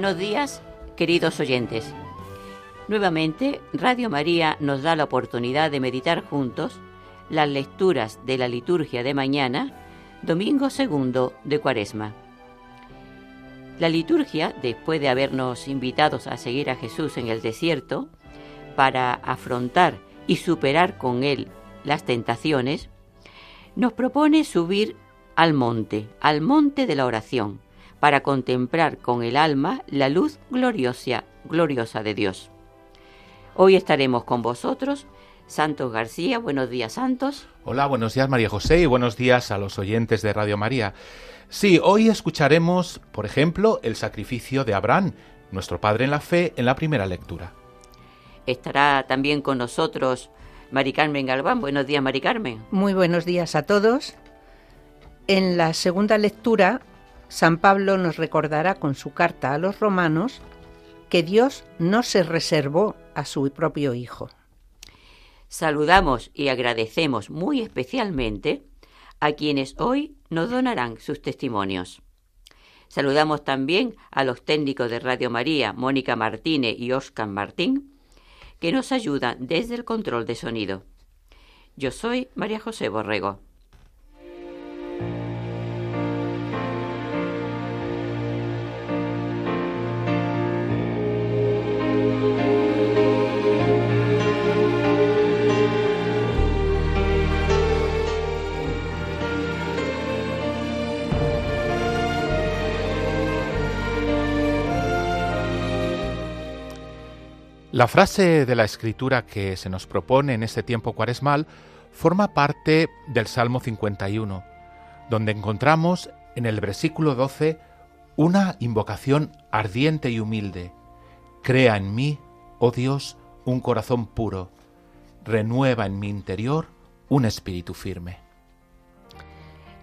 Buenos días, queridos oyentes. Nuevamente, Radio María nos da la oportunidad de meditar juntos las lecturas de la liturgia de mañana, domingo segundo de Cuaresma. La liturgia, después de habernos invitados a seguir a Jesús en el desierto, para afrontar y superar con él las tentaciones, nos propone subir al monte, al monte de la oración, para contemplar con el alma la luz gloriosa, gloriosa de Dios. Hoy estaremos con vosotros, Santos García. Buenos días, Santos. Hola, buenos días, María José, y buenos días a los oyentes de Radio María. Sí, hoy escucharemos, por ejemplo, el sacrificio de Abraham, nuestro padre en la fe, en la primera lectura. Estará también con nosotros Mari Carmen Galván. Buenos días, Mari Carmen. Muy buenos días a todos. En la segunda lectura San Pablo nos recordará con su carta a los romanos que Dios no se reservó a su propio Hijo. Saludamos y agradecemos muy especialmente a quienes hoy nos donarán sus testimonios. Saludamos también a los técnicos de Radio María, Mónica Martínez y Oscar Martín, que nos ayudan desde el control de sonido. Yo soy María José Borrego. La frase de la escritura que se nos propone en este tiempo cuaresmal forma parte del Salmo 51, donde encontramos en el versículo 12 una invocación ardiente y humilde. Crea en mí, oh Dios, un corazón puro, renueva en mi interior un espíritu firme.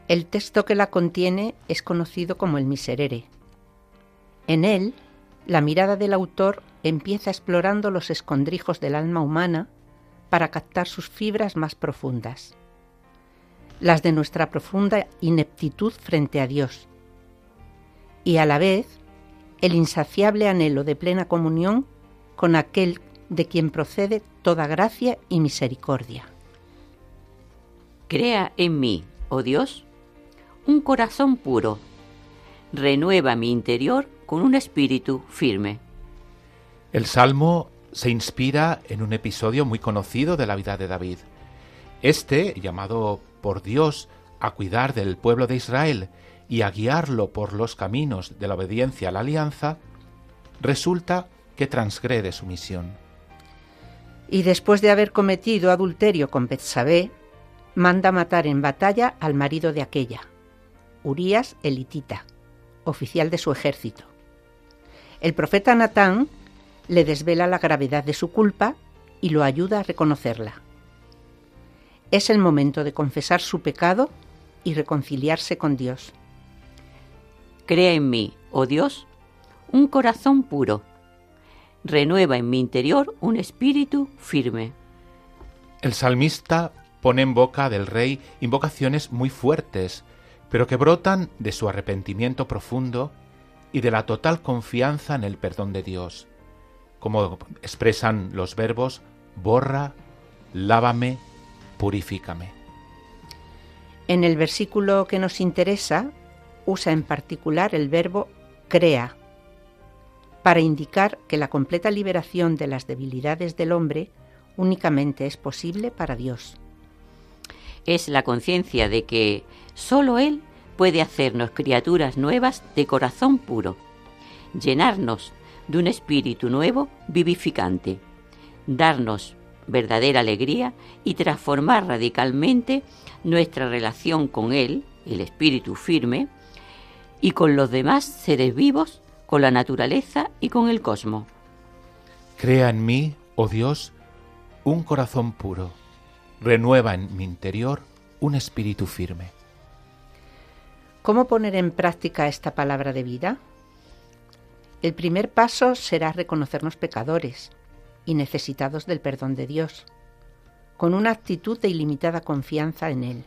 El texto que la contiene es conocido como el Miserere. En él, la mirada del autor empieza explorando los escondrijos del alma humana para captar sus fibras más profundas, las de nuestra profunda ineptitud frente a Dios, y a la vez el insaciable anhelo de plena comunión con aquel de quien procede toda gracia y misericordia. Crea en mí, oh Dios, un corazón puro, renueva mi interior con un espíritu firme. El Salmo se inspira en un episodio muy conocido de la vida de David. Este, llamado por Dios a cuidar del pueblo de Israel y a guiarlo por los caminos de la obediencia a la alianza, resulta que transgrede su misión. Y después de haber cometido adulterio con Betsabé, manda matar en batalla al marido de aquella, Urías elitita, oficial de su ejército. El profeta Natán le desvela la gravedad de su culpa y lo ayuda a reconocerla. Es el momento de confesar su pecado y reconciliarse con Dios. Crea en mí, oh Dios, un corazón puro. Renueva en mi interior un espíritu firme. El salmista pone en boca del rey invocaciones muy fuertes, pero que brotan de su arrepentimiento profundo y de la total confianza en el perdón de Dios como expresan los verbos borra, lávame, purifícame. En el versículo que nos interesa, usa en particular el verbo crea, para indicar que la completa liberación de las debilidades del hombre únicamente es posible para Dios. es la conciencia de que sólo Él puede hacernos criaturas nuevas de corazón puro, llenarnos de un espíritu nuevo vivificante, darnos verdadera alegría y transformar radicalmente nuestra relación con Él, el espíritu firme, y con los demás seres vivos, con la naturaleza y con el cosmos. Crea en mí, oh Dios, un corazón puro. Renueva en mi interior un espíritu firme. ¿Cómo poner en práctica esta palabra de vida? El primer paso será reconocernos pecadores y necesitados del perdón de Dios, con una actitud de ilimitada confianza en Él.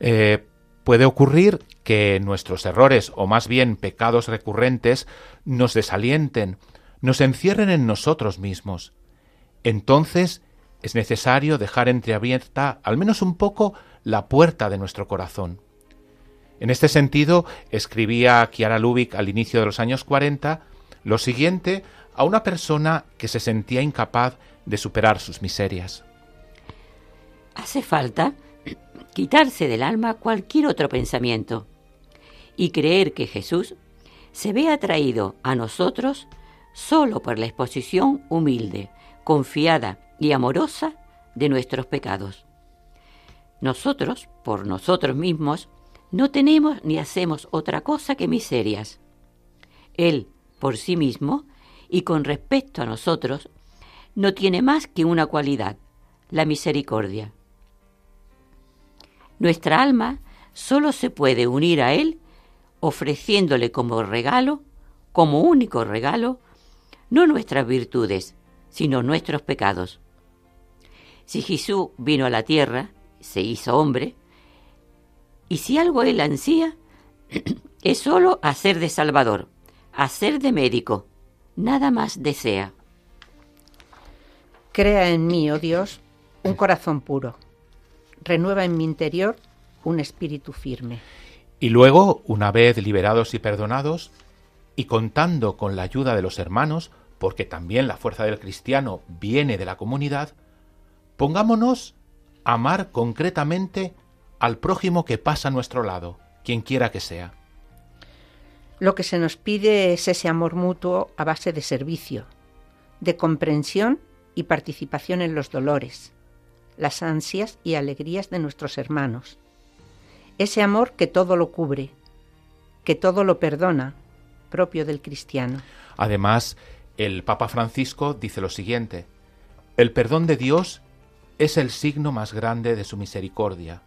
Eh, puede ocurrir que nuestros errores, o más bien pecados recurrentes, nos desalienten, nos encierren en nosotros mismos. Entonces es necesario dejar entreabierta al menos un poco la puerta de nuestro corazón. En este sentido, escribía Chiara Lubick al inicio de los años 40 lo siguiente a una persona que se sentía incapaz de superar sus miserias. Hace falta quitarse del alma cualquier otro pensamiento y creer que Jesús se ve atraído a nosotros solo por la exposición humilde, confiada y amorosa de nuestros pecados. Nosotros, por nosotros mismos, no tenemos ni hacemos otra cosa que miserias. Él, por sí mismo, y con respecto a nosotros, no tiene más que una cualidad, la misericordia. Nuestra alma solo se puede unir a Él ofreciéndole como regalo, como único regalo, no nuestras virtudes, sino nuestros pecados. Si Jesús vino a la tierra, se hizo hombre, y si algo él ansía, es solo hacer de Salvador, hacer de médico, nada más desea. Crea en mí, oh Dios, un corazón puro. Renueva en mi interior un espíritu firme. Y luego, una vez liberados y perdonados, y contando con la ayuda de los hermanos, porque también la fuerza del cristiano viene de la comunidad, pongámonos a amar concretamente al prójimo que pasa a nuestro lado, quien quiera que sea. Lo que se nos pide es ese amor mutuo a base de servicio, de comprensión y participación en los dolores, las ansias y alegrías de nuestros hermanos. Ese amor que todo lo cubre, que todo lo perdona, propio del cristiano. Además, el Papa Francisco dice lo siguiente, el perdón de Dios es el signo más grande de su misericordia,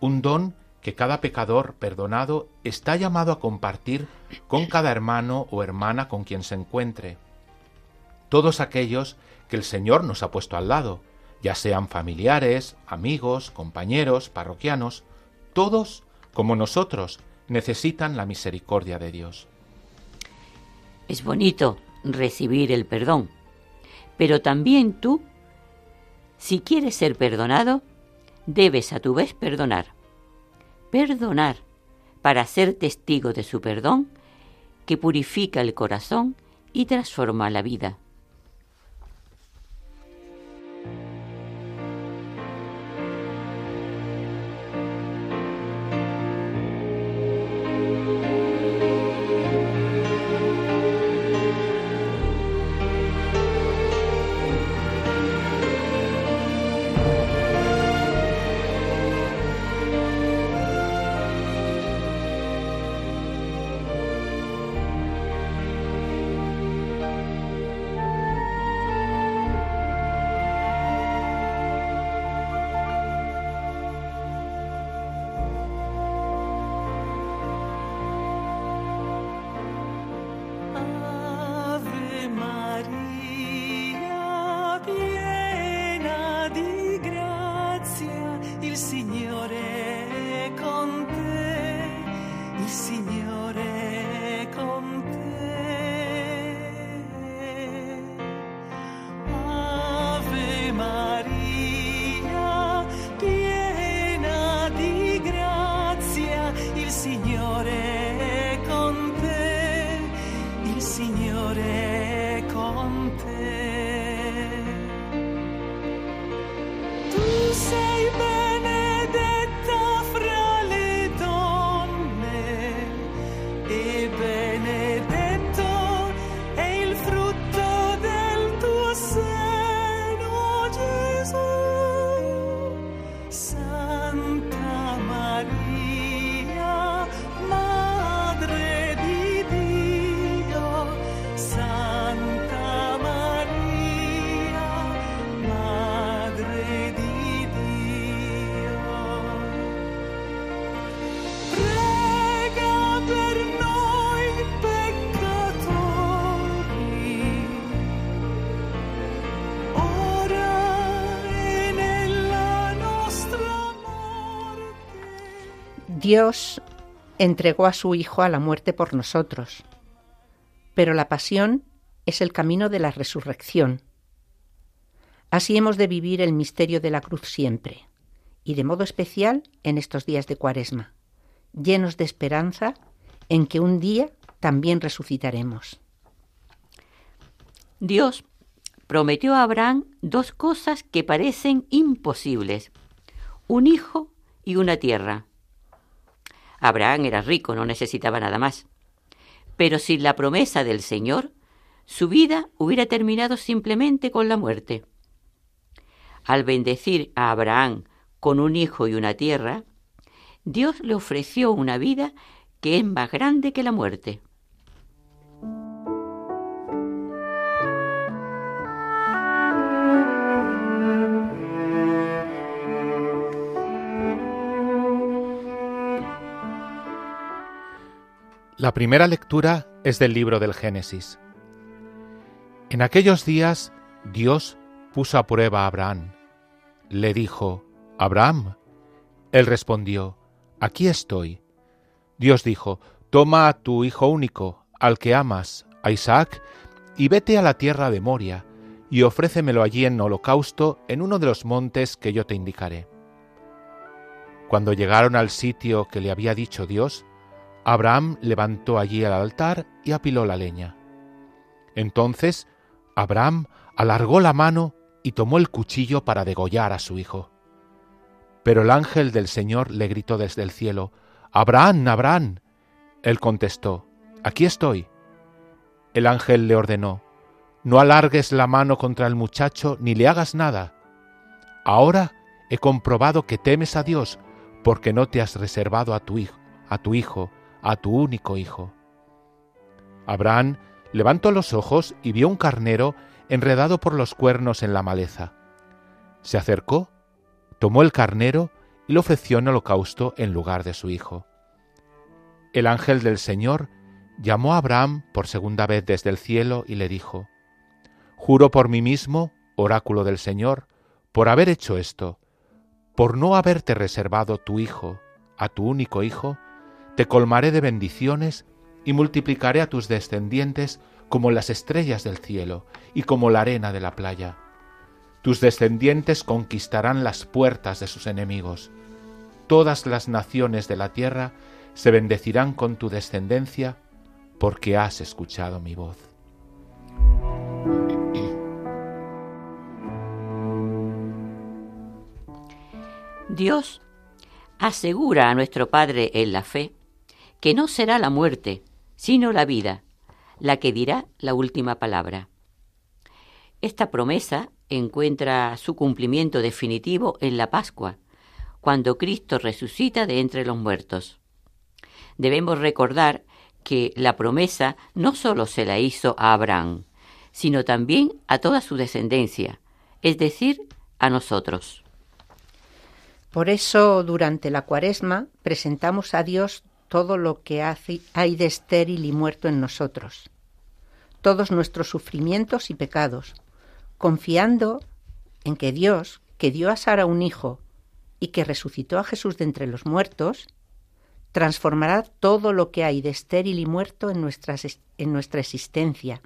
un don que cada pecador perdonado está llamado a compartir con cada hermano o hermana con quien se encuentre. Todos aquellos que el Señor nos ha puesto al lado, ya sean familiares, amigos, compañeros, parroquianos, todos, como nosotros, necesitan la misericordia de Dios. Es bonito recibir el perdón, pero también tú, si quieres ser perdonado, debes a tu vez perdonar. Perdonar para ser testigo de su perdón que purifica el corazón y transforma la vida. Dios entregó a su Hijo a la muerte por nosotros, pero la pasión es el camino de la resurrección. Así hemos de vivir el misterio de la cruz siempre, y de modo especial en estos días de Cuaresma, llenos de esperanza en que un día también resucitaremos. Dios prometió a Abraham dos cosas que parecen imposibles, un hijo y una tierra. Abraham era rico, no necesitaba nada más. Pero sin la promesa del Señor, su vida hubiera terminado simplemente con la muerte. Al bendecir a Abraham con un hijo y una tierra, Dios le ofreció una vida que es más grande que la muerte. La primera lectura es del libro del Génesis. En aquellos días Dios puso a prueba a Abraham. Le dijo, Abraham. Él respondió, Aquí estoy. Dios dijo, Toma a tu hijo único, al que amas, a Isaac, y vete a la tierra de Moria, y ofrécemelo allí en holocausto en uno de los montes que yo te indicaré. Cuando llegaron al sitio que le había dicho Dios, Abraham levantó allí el altar y apiló la leña. Entonces Abraham alargó la mano y tomó el cuchillo para degollar a su hijo. Pero el ángel del Señor le gritó desde el cielo, Abraham, Abraham. Él contestó, Aquí estoy. El ángel le ordenó, No alargues la mano contra el muchacho ni le hagas nada. Ahora he comprobado que temes a Dios porque no te has reservado a tu hijo, a tu hijo, a tu único hijo. Abraham levantó los ojos y vio un carnero enredado por los cuernos en la maleza. Se acercó, tomó el carnero y lo ofreció en holocausto en lugar de su hijo. El ángel del Señor llamó a Abraham por segunda vez desde el cielo y le dijo, Juro por mí mismo, oráculo del Señor, por haber hecho esto, por no haberte reservado tu hijo, a tu único hijo, te colmaré de bendiciones y multiplicaré a tus descendientes como las estrellas del cielo y como la arena de la playa. Tus descendientes conquistarán las puertas de sus enemigos. Todas las naciones de la tierra se bendecirán con tu descendencia porque has escuchado mi voz. Dios asegura a nuestro Padre en la fe que no será la muerte, sino la vida, la que dirá la última palabra. Esta promesa encuentra su cumplimiento definitivo en la Pascua, cuando Cristo resucita de entre los muertos. Debemos recordar que la promesa no sólo se la hizo a Abraham, sino también a toda su descendencia, es decir, a nosotros. Por eso, durante la cuaresma, presentamos a Dios todo lo que hay de estéril y muerto en nosotros, todos nuestros sufrimientos y pecados, confiando en que Dios, que dio a Sara un hijo y que resucitó a Jesús de entre los muertos, transformará todo lo que hay de estéril y muerto en, en nuestra existencia,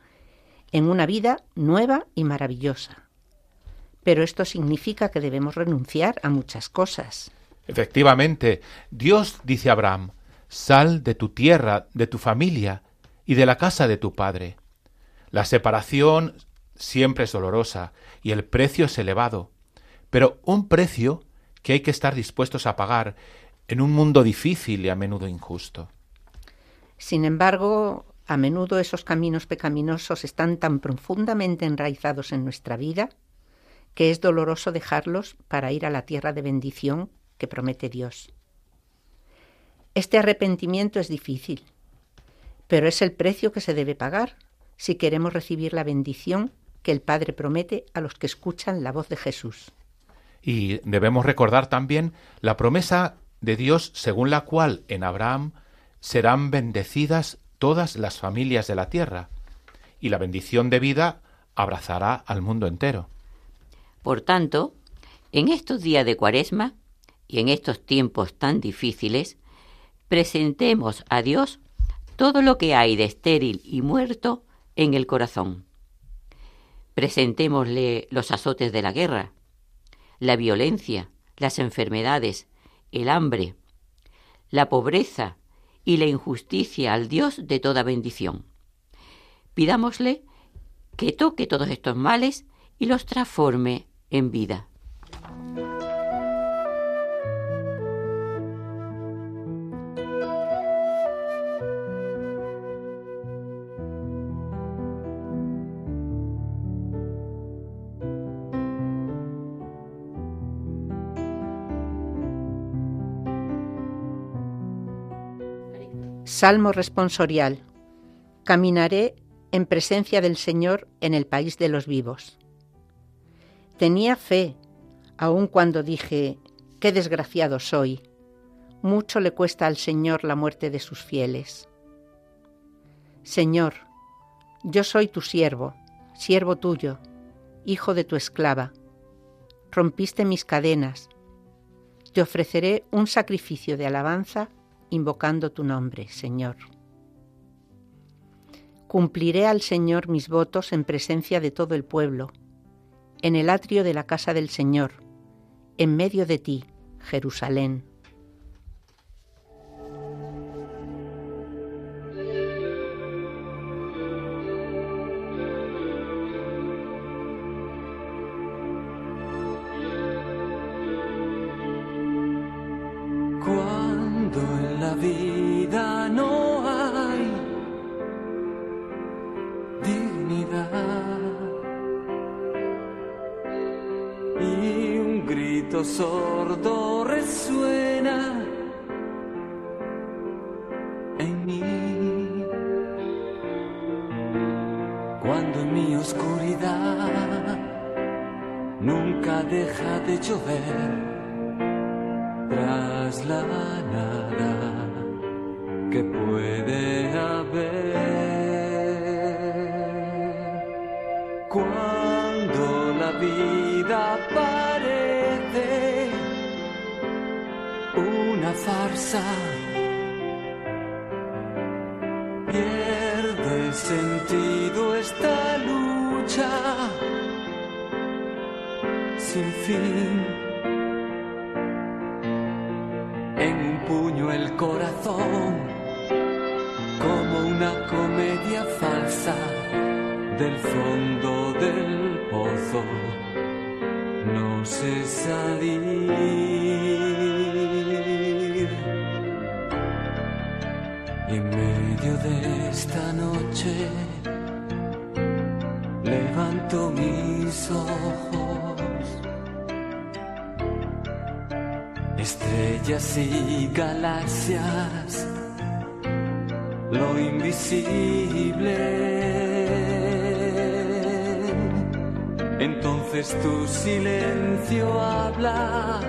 en una vida nueva y maravillosa. Pero esto significa que debemos renunciar a muchas cosas. Efectivamente, Dios dice a Abraham, Sal de tu tierra, de tu familia y de la casa de tu padre. La separación siempre es dolorosa y el precio es elevado, pero un precio que hay que estar dispuestos a pagar en un mundo difícil y a menudo injusto. Sin embargo, a menudo esos caminos pecaminosos están tan profundamente enraizados en nuestra vida que es doloroso dejarlos para ir a la tierra de bendición que promete Dios. Este arrepentimiento es difícil, pero es el precio que se debe pagar si queremos recibir la bendición que el Padre promete a los que escuchan la voz de Jesús. Y debemos recordar también la promesa de Dios según la cual en Abraham serán bendecidas todas las familias de la tierra, y la bendición de vida abrazará al mundo entero. Por tanto, en estos días de Cuaresma y en estos tiempos tan difíciles, presentemos a Dios todo lo que hay de estéril y muerto en el corazón. Presentémosle los azotes de la guerra, la violencia, las enfermedades, el hambre, la pobreza y la injusticia al Dios de toda bendición. Pidámosle que toque todos estos males y los transforme en vida. Salmo responsorial. Caminaré en presencia del Señor en el país de los vivos. Tenía fe, aun cuando dije, qué desgraciado soy. Mucho le cuesta al Señor la muerte de sus fieles. Señor, yo soy tu siervo, siervo tuyo, hijo de tu esclava. Rompiste mis cadenas. Te ofreceré un sacrificio de alabanza invocando tu nombre, Señor. Cumpliré al Señor mis votos en presencia de todo el pueblo, en el atrio de la casa del Señor, en medio de ti, Jerusalén. Deja de llover tras la nada que puede haber. Cuando la vida farsa. Sin fin. Y galaxias, lo invisible. Entonces tu silencio habla,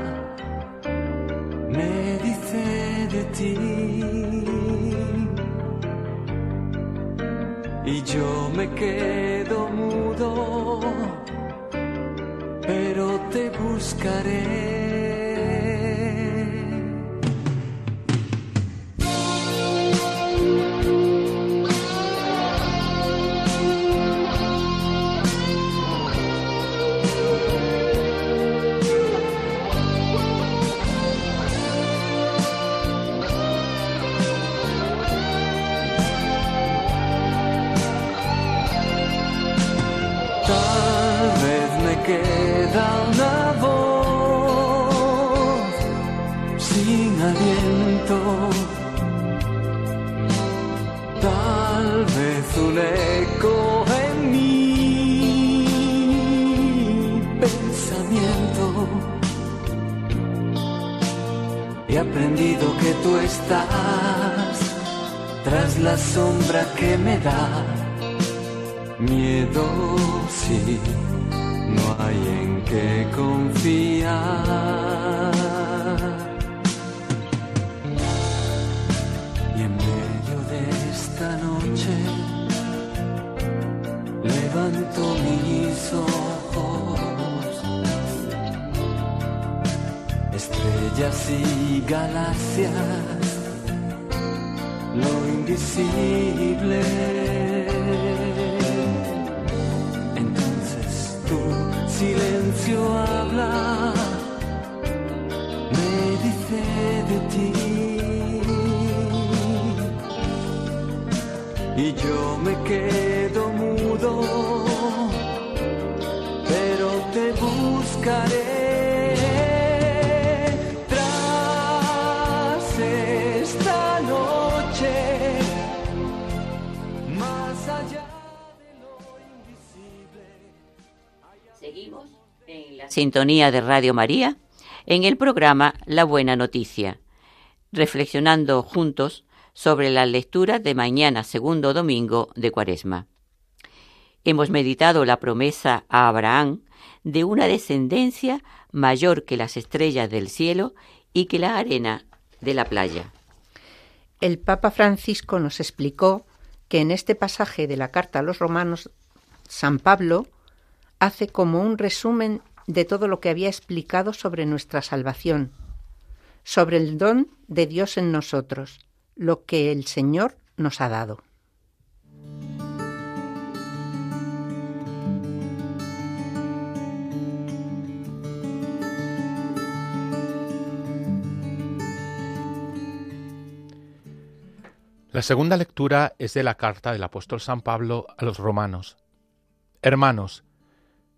me dice de ti. y yo me quedo mudo, pero te buscaré. Y yo me quedo mudo, pero te buscaré tras esta noche, más allá de lo invisible. Seguimos en la sintonía de Radio María en el programa La Buena Noticia, reflexionando juntos sobre las lecturas de mañana segundo domingo de Cuaresma. Hemos meditado la promesa a Abraham de una descendencia mayor que las estrellas del cielo y que la arena de la playa. El Papa Francisco nos explicó que en este pasaje de la carta a los romanos, San Pablo hace como un resumen de todo lo que había explicado sobre nuestra salvación, sobre el don de Dios en nosotros, lo que el Señor nos ha dado. La segunda lectura es de la carta del apóstol San Pablo a los romanos. Hermanos,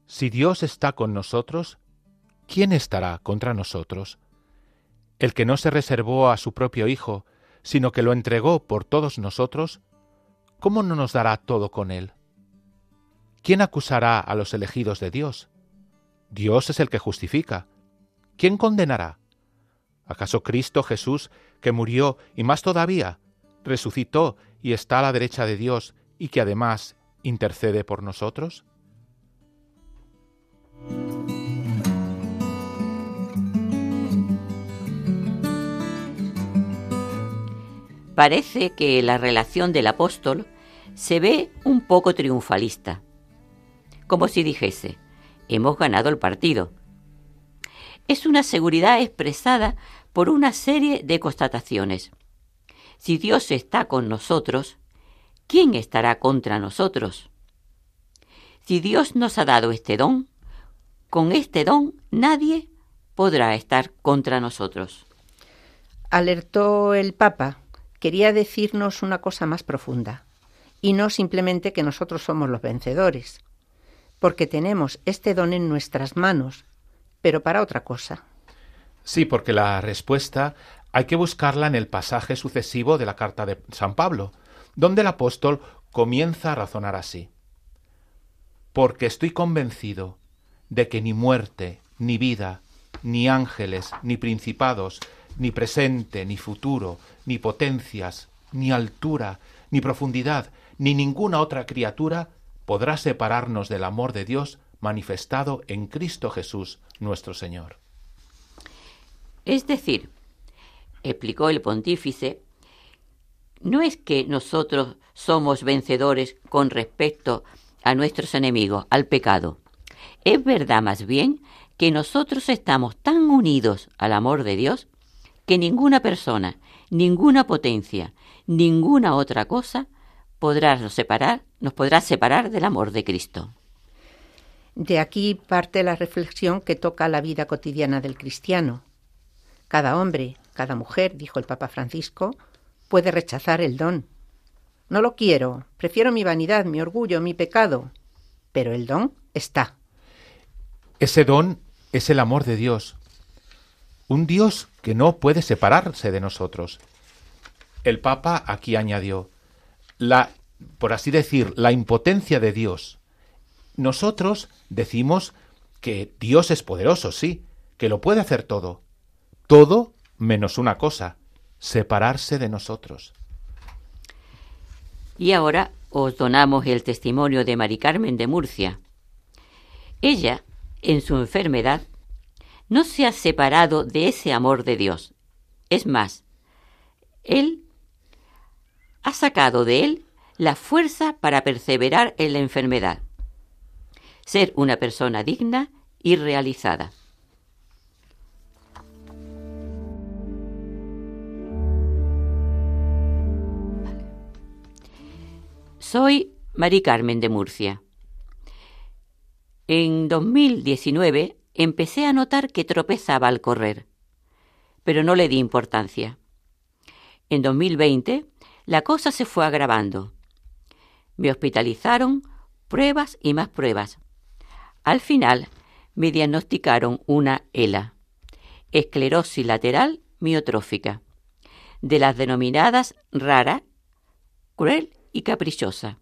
si Dios está con nosotros, ¿quién estará contra nosotros? El que no se reservó a su propio Hijo, sino que lo entregó por todos nosotros, ¿cómo no nos dará todo con él? ¿Quién acusará a los elegidos de Dios? Dios es el que justifica. ¿Quién condenará? ¿Acaso Cristo Jesús, que murió y más todavía, resucitó y está a la derecha de Dios y que además intercede por nosotros? Parece que la relación del apóstol se ve un poco triunfalista, como si dijese, hemos ganado el partido. Es una seguridad expresada por una serie de constataciones. Si Dios está con nosotros, ¿quién estará contra nosotros? Si Dios nos ha dado este don, con este don nadie podrá estar contra nosotros. Alertó el Papa quería decirnos una cosa más profunda, y no simplemente que nosotros somos los vencedores, porque tenemos este don en nuestras manos, pero para otra cosa. Sí, porque la respuesta hay que buscarla en el pasaje sucesivo de la carta de San Pablo, donde el apóstol comienza a razonar así. Porque estoy convencido de que ni muerte, ni vida, ni ángeles, ni principados, ni presente, ni futuro, ni potencias, ni altura, ni profundidad, ni ninguna otra criatura podrá separarnos del amor de Dios manifestado en Cristo Jesús nuestro Señor. Es decir, explicó el pontífice, no es que nosotros somos vencedores con respecto a nuestros enemigos, al pecado. Es verdad más bien que nosotros estamos tan unidos al amor de Dios que ninguna persona, ninguna potencia, ninguna otra cosa podrá nos separar, nos podrá separar del amor de Cristo. De aquí parte la reflexión que toca la vida cotidiana del cristiano. Cada hombre, cada mujer, dijo el Papa Francisco, puede rechazar el don. No lo quiero, prefiero mi vanidad, mi orgullo, mi pecado, pero el don está. Ese don es el amor de Dios, un Dios que no puede separarse de nosotros. El Papa aquí añadió la, por así decir, la impotencia de Dios. Nosotros decimos que Dios es poderoso, sí, que lo puede hacer todo. Todo menos una cosa, separarse de nosotros. Y ahora os donamos el testimonio de Mari Carmen de Murcia. Ella, en su enfermedad, no se ha separado de ese amor de Dios. Es más, Él ha sacado de Él la fuerza para perseverar en la enfermedad, ser una persona digna y realizada. Soy Mari Carmen de Murcia. En 2019 empecé a notar que tropezaba al correr, pero no le di importancia. En 2020 la cosa se fue agravando. Me hospitalizaron, pruebas y más pruebas. Al final me diagnosticaron una ELA, esclerosis lateral miotrófica, de las denominadas rara, cruel y caprichosa.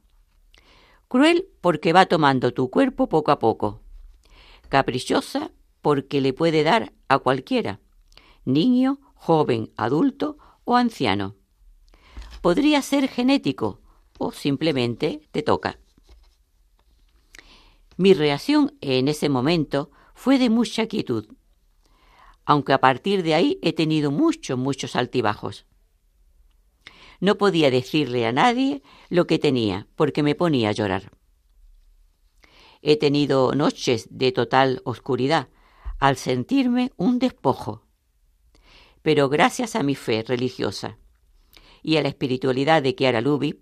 Cruel porque va tomando tu cuerpo poco a poco. Caprichosa porque le puede dar a cualquiera, niño, joven, adulto o anciano. Podría ser genético o simplemente te toca. Mi reacción en ese momento fue de mucha quietud, aunque a partir de ahí he tenido muchos, muchos altibajos. No podía decirle a nadie lo que tenía, porque me ponía a llorar. He tenido noches de total oscuridad, al sentirme un despojo. Pero gracias a mi fe religiosa y a la espiritualidad de Chiara Lubi,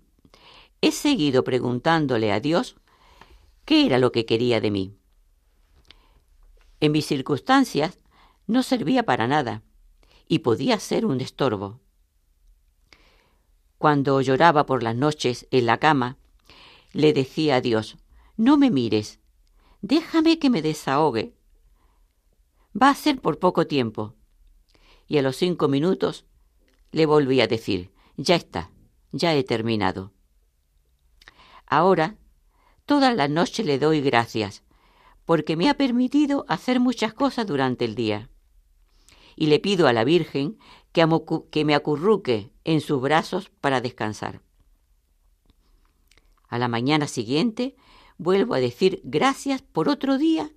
he seguido preguntándole a Dios qué era lo que quería de mí. En mis circunstancias no servía para nada y podía ser un estorbo. Cuando lloraba por las noches en la cama, le decía a Dios, no me mires, déjame que me desahogue. Va a ser por poco tiempo. Y a los cinco minutos le volví a decir, ya está, ya he terminado. Ahora, todas las noches le doy gracias, porque me ha permitido hacer muchas cosas durante el día. Y le pido a la Virgen que, me acurruque en sus brazos para descansar. A la mañana siguiente vuelvo a decir gracias por otro día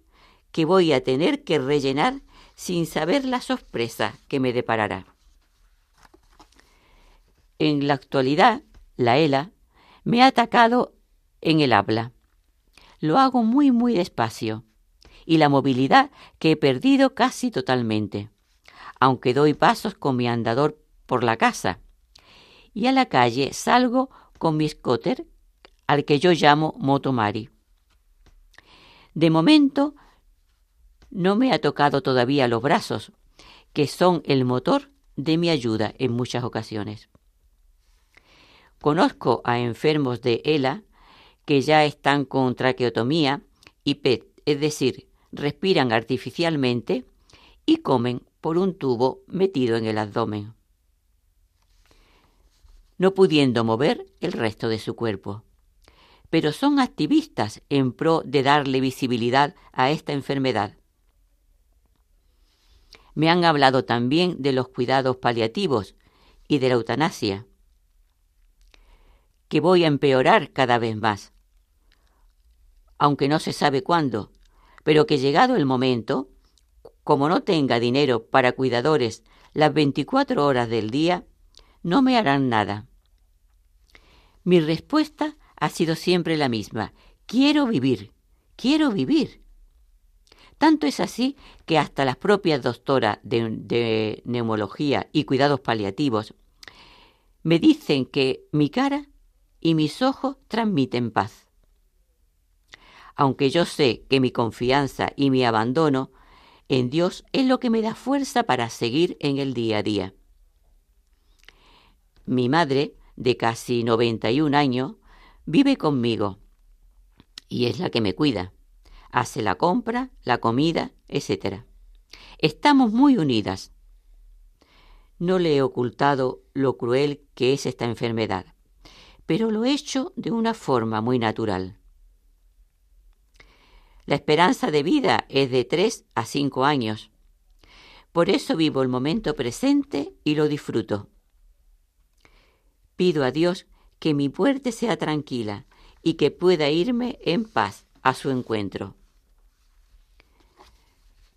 que voy a tener que rellenar sin saber la sorpresa que me deparará. En la actualidad, la ELA me ha atacado en el habla. Lo hago muy, muy despacio y la movilidad que he perdido casi totalmente aunque doy pasos con mi andador por la casa. Y a la calle salgo con mi scooter, al que yo llamo Motomari. De momento, no me ha tocado todavía los brazos, que son el motor de mi ayuda en muchas ocasiones. Conozco a enfermos de ELA que ya están con traqueotomía y PET, es decir, respiran artificialmente y comen por un tubo metido en el abdomen, no pudiendo mover el resto de su cuerpo. Pero son activistas en pro de darle visibilidad a esta enfermedad. Me han hablado también de los cuidados paliativos y de la eutanasia, que voy a empeorar cada vez más, aunque no se sabe cuándo, pero que llegado el momento como no tenga dinero para cuidadores las 24 horas del día, no me harán nada. Mi respuesta ha sido siempre la misma. Quiero vivir, quiero vivir. Tanto es así que hasta las propias doctoras de, neumología y cuidados paliativos me dicen que mi cara y mis ojos transmiten paz. Aunque yo sé que mi confianza y mi abandono en Dios es lo que me da fuerza para seguir en el día a día. Mi madre, de casi 91 años, vive conmigo y es la que me cuida. Hace la compra, la comida, etc. Estamos muy unidas. No le he ocultado lo cruel que es esta enfermedad, pero lo he hecho de una forma muy natural. La esperanza de vida es de 3 a 5 años. Por eso vivo el momento presente y lo disfruto. Pido a Dios que mi muerte sea tranquila y que pueda irme en paz a su encuentro.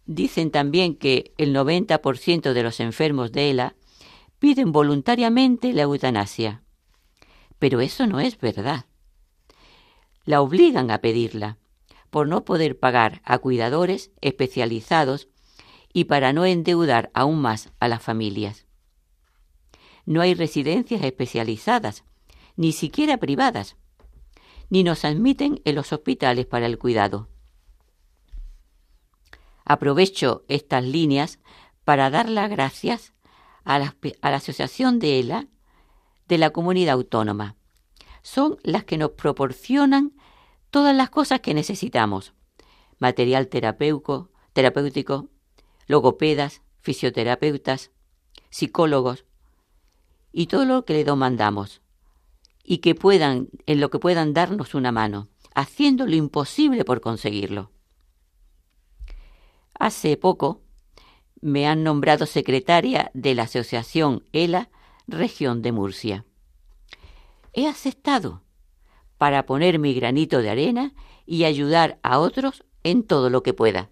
Dicen también que el 90% de los enfermos de ELA piden voluntariamente la eutanasia. Pero eso no es verdad. La obligan a pedirla, por no poder pagar a cuidadores especializados y para no endeudar aún más a las familias. No hay residencias especializadas, ni siquiera privadas, ni nos admiten en los hospitales para el cuidado. Aprovecho estas líneas para dar las gracias a la, a la Asociación de ELA de la Comunidad Autónoma. Son las que nos proporcionan todas las cosas que necesitamos. Material terapéutico, terapéutico logopedas, fisioterapeutas, psicólogos y todo lo que le demandamos y que puedan, en lo que puedan darnos una mano, haciendo lo imposible por conseguirlo. Hace poco me han nombrado secretaria de la Asociación ELA Región de Murcia. He aceptado para poner mi granito de arena y ayudar a otros en todo lo que pueda.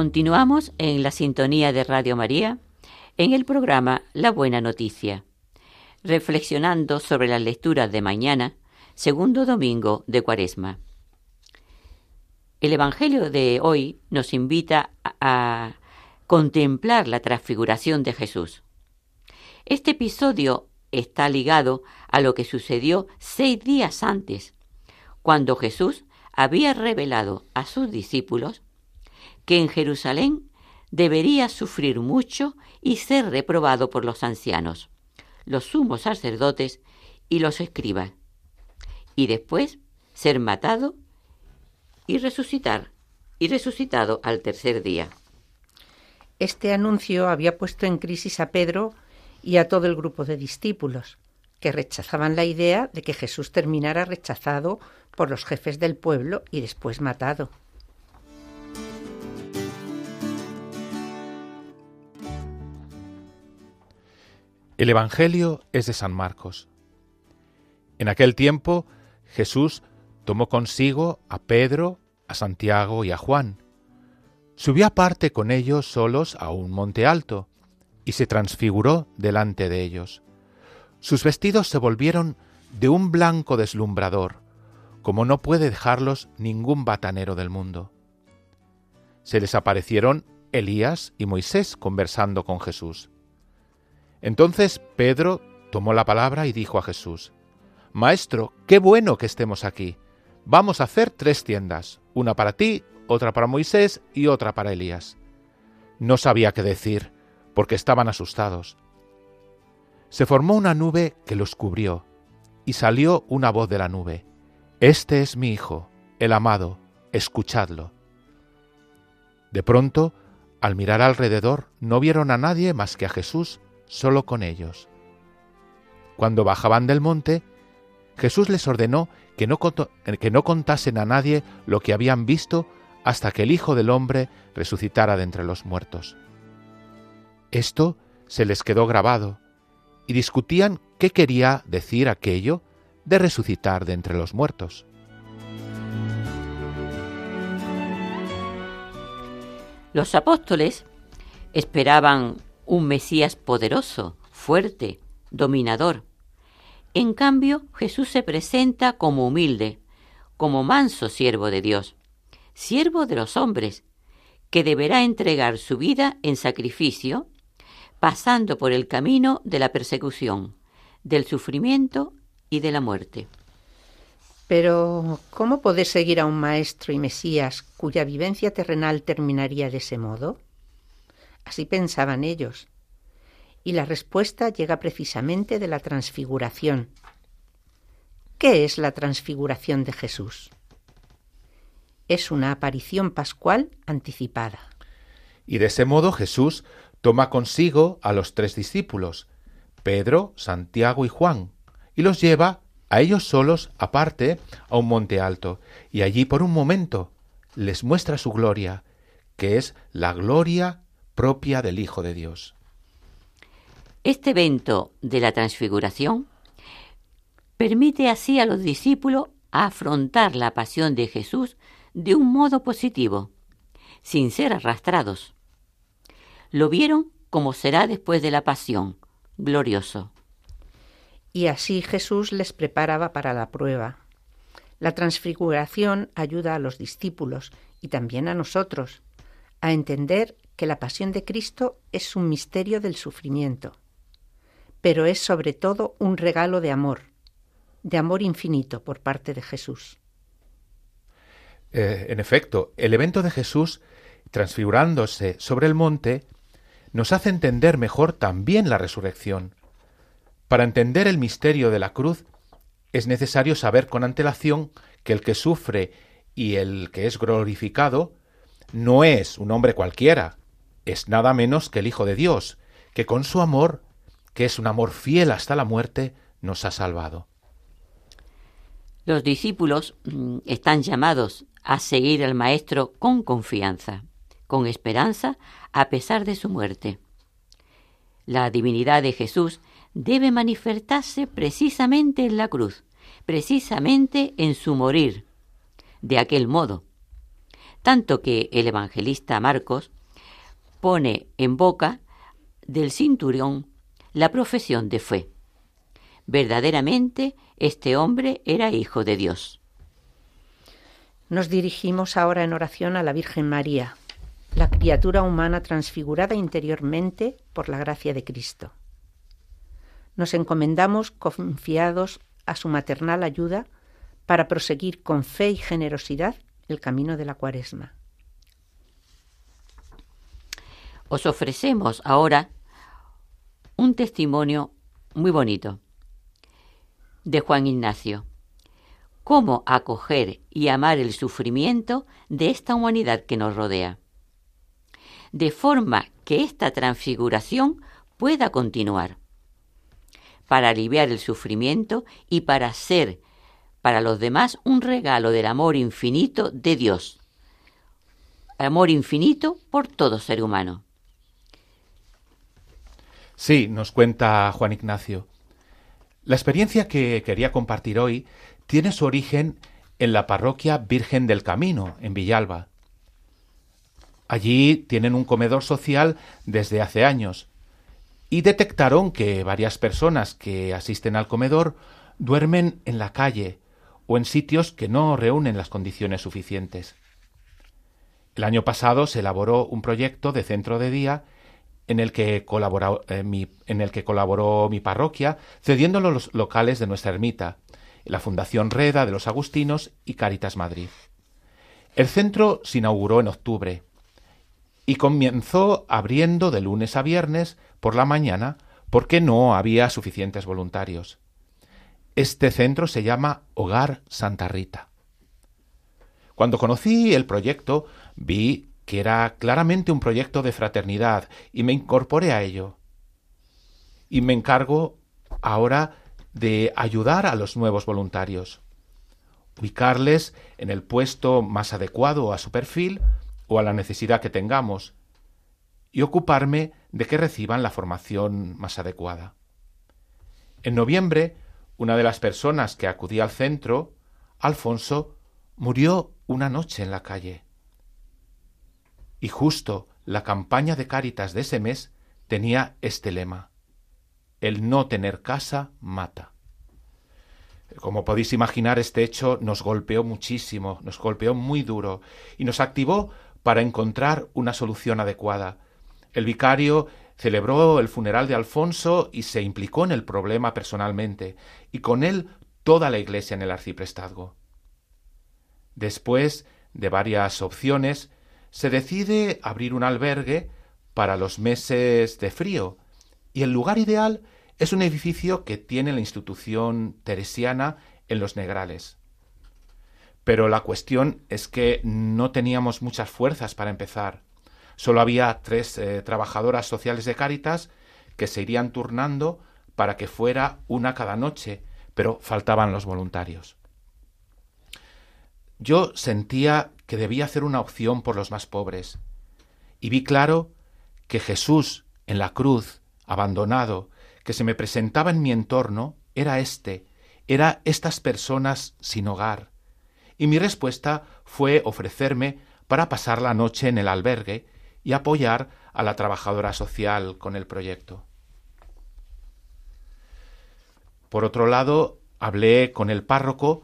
Continuamos en la sintonía de Radio María en el programa La Buena Noticia, reflexionando sobre las lecturas de mañana, segundo domingo de Cuaresma. El Evangelio de hoy nos invita a contemplar la transfiguración de Jesús. Este episodio está ligado a lo que sucedió seis días antes, cuando Jesús había revelado a sus discípulos que en Jerusalén debería sufrir mucho y ser reprobado por los ancianos, los sumos sacerdotes y los escribas, y después ser matado y resucitar, y resucitado al tercer día. Este anuncio había puesto en crisis a Pedro y a todo el grupo de discípulos, que rechazaban la idea de que Jesús terminara rechazado por los jefes del pueblo y después matado. El Evangelio es de San Marcos. En aquel tiempo Jesús tomó consigo a Pedro, a Santiago y a Juan. Subió aparte con ellos solos a un monte alto y se transfiguró delante de ellos. Sus vestidos se volvieron de un blanco deslumbrador, como no puede dejarlos ningún batanero del mundo. Se les aparecieron Elías y Moisés conversando con Jesús. Entonces Pedro tomó la palabra y dijo a Jesús, Maestro, qué bueno que estemos aquí. Vamos a hacer tres tiendas, una para ti, otra para Moisés y otra para Elías. No sabía qué decir, porque estaban asustados. Se formó una nube que los cubrió, y salió una voz de la nube. Este es mi Hijo, el amado, escuchadlo. De pronto, al mirar alrededor, no vieron a nadie más que a Jesús solo con ellos. Cuando bajaban del monte, Jesús les ordenó que no, que no, contasen a nadie lo que habían visto hasta que el Hijo del Hombre resucitara de entre los muertos. Esto se les quedó grabado, y discutían qué quería decir aquello de resucitar de entre los muertos. Los apóstoles esperaban un Mesías poderoso, fuerte, dominador. En cambio, Jesús se presenta como humilde, como manso siervo de Dios, siervo de los hombres, que deberá entregar su vida en sacrificio, pasando por el camino de la persecución, del sufrimiento y de la muerte. Pero, ¿cómo poder seguir a un maestro y Mesías cuya vivencia terrenal terminaría de ese modo? Así pensaban ellos. Y la respuesta llega precisamente de la transfiguración. ¿Qué es la transfiguración de Jesús? Es una aparición pascual anticipada. Y de ese modo Jesús toma consigo a los tres discípulos, Pedro, Santiago y Juan, y los lleva a ellos solos aparte a un monte alto, y allí por un momento les muestra su gloria, que es la gloria propia del Hijo de Dios. Este evento de la transfiguración permite así a los discípulos afrontar la pasión de Jesús de un modo positivo, sin ser arrastrados. Lo vieron como será después de la pasión, glorioso. Y así Jesús les preparaba para la prueba. La transfiguración ayuda a los discípulos y también a nosotros a entender que la pasión de Cristo es un misterio del sufrimiento, pero es sobre todo un regalo de amor, de amor infinito por parte de Jesús. Eh, en efecto, el evento de Jesús transfigurándose sobre el monte nos hace entender mejor también la resurrección. Para entender el misterio de la cruz es necesario saber con antelación que el que sufre y el que es glorificado no es un hombre cualquiera, es nada menos que el Hijo de Dios, que con su amor, que es un amor fiel hasta la muerte, nos ha salvado. Los discípulos mm, están llamados a seguir al Maestro con confianza, con esperanza, a pesar de su muerte. La divinidad de Jesús debe manifestarse precisamente en la cruz, precisamente en su morir, de aquel modo. Tanto que el evangelista Marcos pone en boca del cinturón la profesión de fe. Verdaderamente este hombre era hijo de Dios. Nos dirigimos ahora en oración a la Virgen María, la criatura humana transfigurada interiormente por la gracia de Cristo. Nos encomendamos confiados a su maternal ayuda para proseguir con fe y generosidad el camino de la cuaresma. Os ofrecemos ahora un testimonio muy bonito de Juan Ignacio. Cómo acoger y amar el sufrimiento de esta humanidad que nos rodea. De forma que esta transfiguración pueda continuar. Para aliviar el sufrimiento y para ser para los demás un regalo del amor infinito de Dios. Amor infinito por todo ser humano. Sí, nos cuenta Juan Ignacio. La experiencia que quería compartir hoy tiene su origen en la parroquia Virgen del Camino, en Villalba. Allí tienen un comedor social desde hace años y detectaron que varias personas que asisten al comedor duermen en la calle o en sitios que no reúnen las condiciones suficientes. El año pasado se elaboró un proyecto de centro de día en el que colaboró, eh, mi, en el que colaboró mi parroquia, cediendo los locales de nuestra ermita, la Fundación Reda de los Agustinos y Caritas Madrid. El centro se inauguró en octubre y comenzó abriendo de lunes a viernes por la mañana porque no había suficientes voluntarios. Este centro se llama Hogar Santa Rita. Cuando conocí el proyecto, vi que era claramente un proyecto de fraternidad y me incorporé a ello. Y me encargo ahora de ayudar a los nuevos voluntarios, ubicarles en el puesto más adecuado a su perfil o a la necesidad que tengamos, y ocuparme de que reciban la formación más adecuada. En noviembre, una de las personas que acudía al centro, Alfonso, murió una noche en la calle. Y justo la campaña de Cáritas de ese mes tenía este lema. El no tener casa mata. Como podéis imaginar, este hecho nos golpeó muchísimo, nos golpeó muy duro y nos activó para encontrar una solución adecuada. El vicario celebró el funeral de Alfonso y se implicó en el problema personalmente, y con él toda la iglesia en el arciprestazgo. Después de varias opciones, se decide abrir un albergue para los meses de frío y el lugar ideal es un edificio que tiene la institución teresiana en los Negrales. Pero la cuestión es que no teníamos muchas fuerzas para empezar. Solo había tres eh, trabajadoras sociales de Cáritas que se irían turnando para que fuera una cada noche, pero faltaban los voluntarios. Yo sentía que debía hacer una opción por los más pobres, y vi claro que Jesús en la cruz, abandonado, que se me presentaba en mi entorno, era éste, era estas personas sin hogar. Y mi respuesta fue ofrecerme para pasar la noche en el albergue y apoyar a la trabajadora social con el proyecto. Por otro lado, hablé con el párroco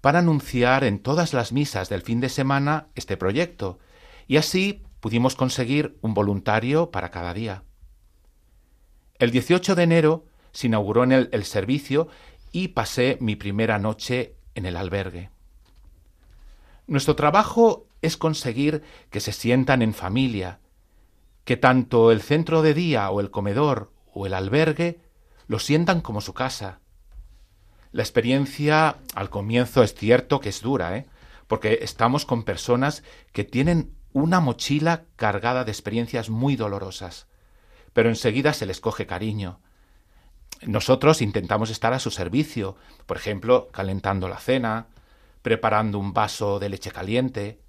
para anunciar en todas las misas del fin de semana este proyecto, y así pudimos conseguir un voluntario para cada día. El 18 de enero se inauguró en el, el servicio y pasé mi primera noche en el albergue. Nuestro trabajo es conseguir que se sientan en familia, que tanto el centro de día o el comedor o el albergue lo sientan como su casa, la experiencia al comienzo es cierto que es dura, ¿eh? porque estamos con personas que tienen una mochila cargada de experiencias muy dolorosas, pero enseguida se les coge cariño. Nosotros intentamos estar a su servicio, por ejemplo, calentando la cena, preparando un vaso de leche caliente,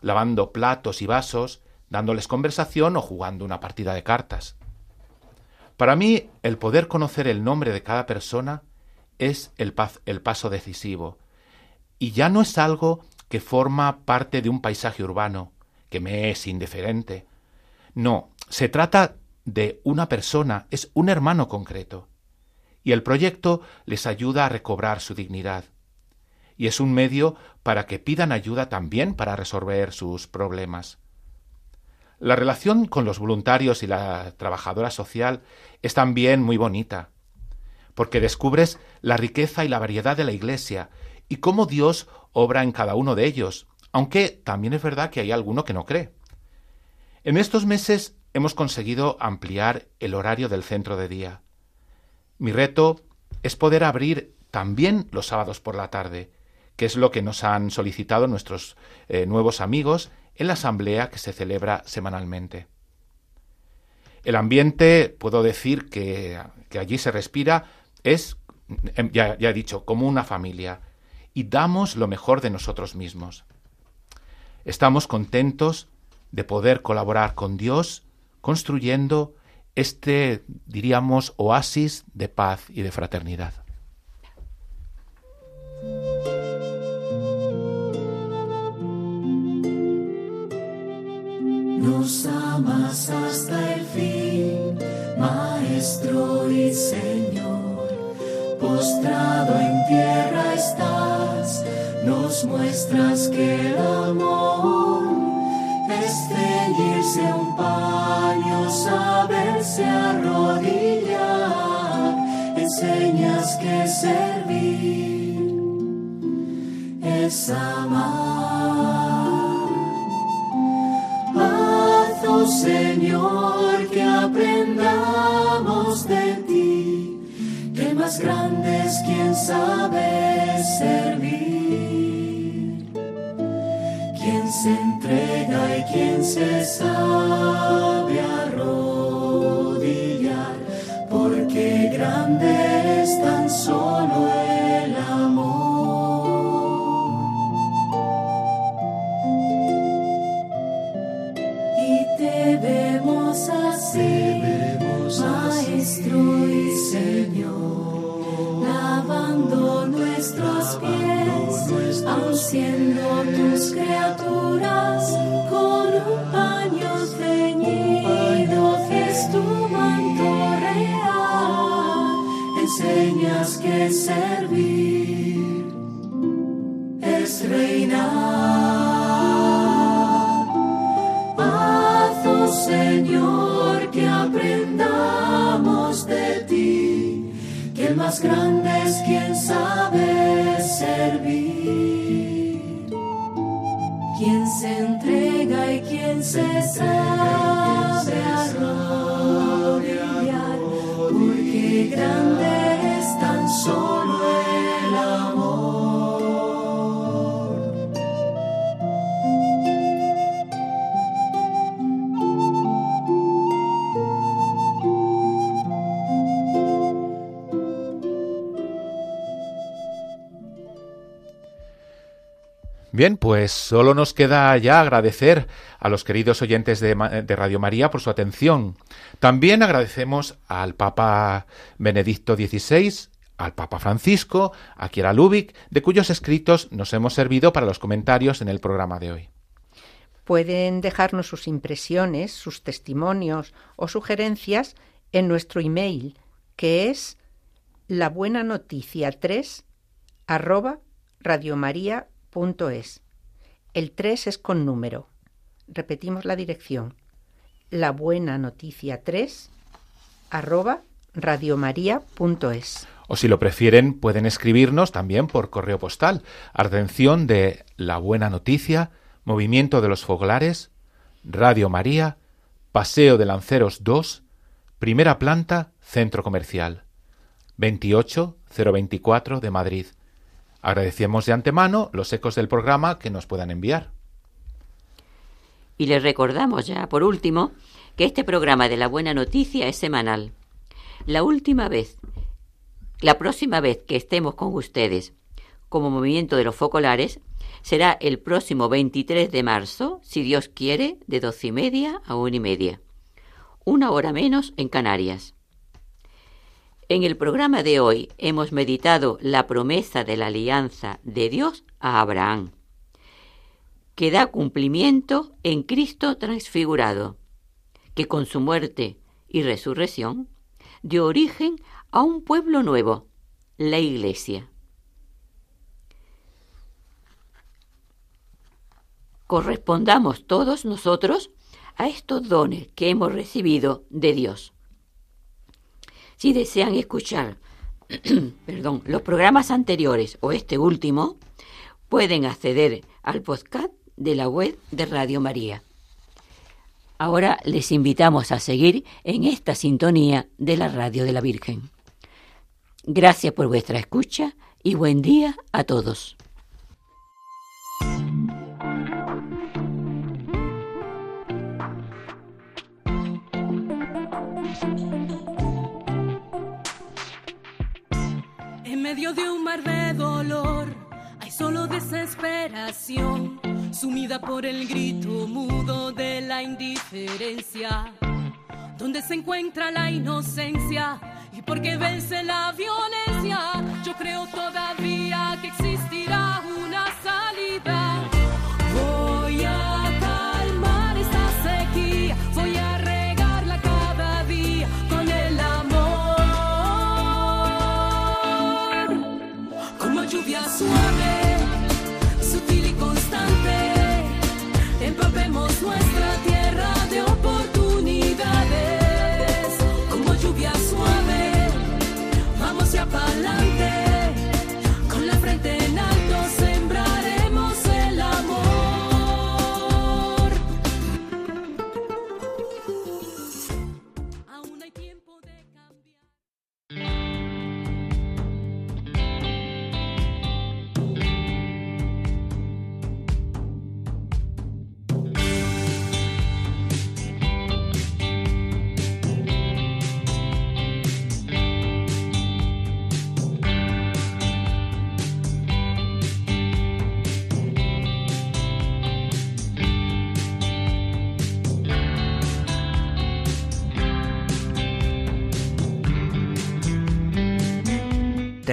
lavando platos y vasos, dándoles conversación o jugando una partida de cartas. Para mí, el poder conocer el nombre de cada persona es el, paso decisivo. Y ya no es algo que forma parte de un paisaje urbano, que me es indiferente. No, se trata de una persona, es un hermano concreto. Y el proyecto les ayuda a recobrar su dignidad. y es un medio para que pidan ayuda también para resolver sus problemas. La relación con los voluntarios y la trabajadora social es también muy bonita, porque descubres la riqueza y la variedad de la Iglesia y cómo Dios obra en cada uno de ellos, aunque también es verdad que hay alguno que no cree. En estos meses hemos conseguido ampliar el horario del centro de día. Mi reto es poder abrir también los sábados por la tarde, que es lo que nos han solicitado nuestros eh, nuevos amigos en la asamblea que se celebra semanalmente. El ambiente, puedo decir que, allí se respira, es, em, ya, ya he dicho, como una familia, y damos lo mejor de nosotros mismos. Estamos contentos de poder colaborar con Dios construyendo este, diríamos, oasis de paz y de fraternidad. Nos amas hasta el fin, Maestro y Señor. Postrado en tierra estás, nos muestras que el amor es ceñirse un paño, saberse arrodillar, enseñas que servir es amar. Señor, que aprendamos más grande es quien sabe servir, quien se entrega y quien se sabe arrodillar, porque grande es tan solo que servir es reinar. Señor, que aprendamos de ti, que el más grande es quien sabe servir, quien se entrega y quien se sabe Bien, pues solo nos queda ya agradecer a los queridos oyentes de, Radio María por su atención. También agradecemos al Papa Benedicto XVI, al Papa Francisco, a Kiera Lubick, de cuyos escritos nos hemos servido para los comentarios en el programa de hoy. Pueden dejarnos sus impresiones, sus testimonios o sugerencias en nuestro email, que es la buena noticia 3 arroba es. El 3 es con número. Repetimos la dirección. La buena noticia 3 arroba radiomaria.es. O si lo prefieren, pueden escribirnos también por correo postal. Atención de La Buena Noticia, Movimiento de los Foglares, Radio María, Paseo de Lanceros 2, Primera Planta, Centro Comercial. 28024 de Madrid. Agradecemos de antemano los ecos del programa que nos puedan enviar. Y les recordamos ya, por último, que este programa de la buena noticia es semanal. La última vez, la próxima vez que estemos con ustedes como movimiento de los focolares será el próximo 23 de marzo, si Dios quiere, de doce y media a una y media. Una hora menos en Canarias. En el programa de hoy hemos meditado la promesa de la alianza de Dios a Abraham, que da cumplimiento en Cristo transfigurado, que con su muerte y resurrección dio origen a un pueblo nuevo, la Iglesia. correspondamos todos nosotros a estos dones que hemos recibido de Dios. Si desean escuchar perdón, los programas anteriores o este último, pueden acceder al podcast de la web de Radio María. Ahora les invitamos a seguir en esta sintonía de la Radio de la Virgen. Gracias por vuestra escucha y buen día a todos. Medio de un mar de dolor. Hay solo desesperación, sumida por el grito mudo de la indiferencia, donde se encuentra la inocencia y porque vence la violencia, yo creo todavía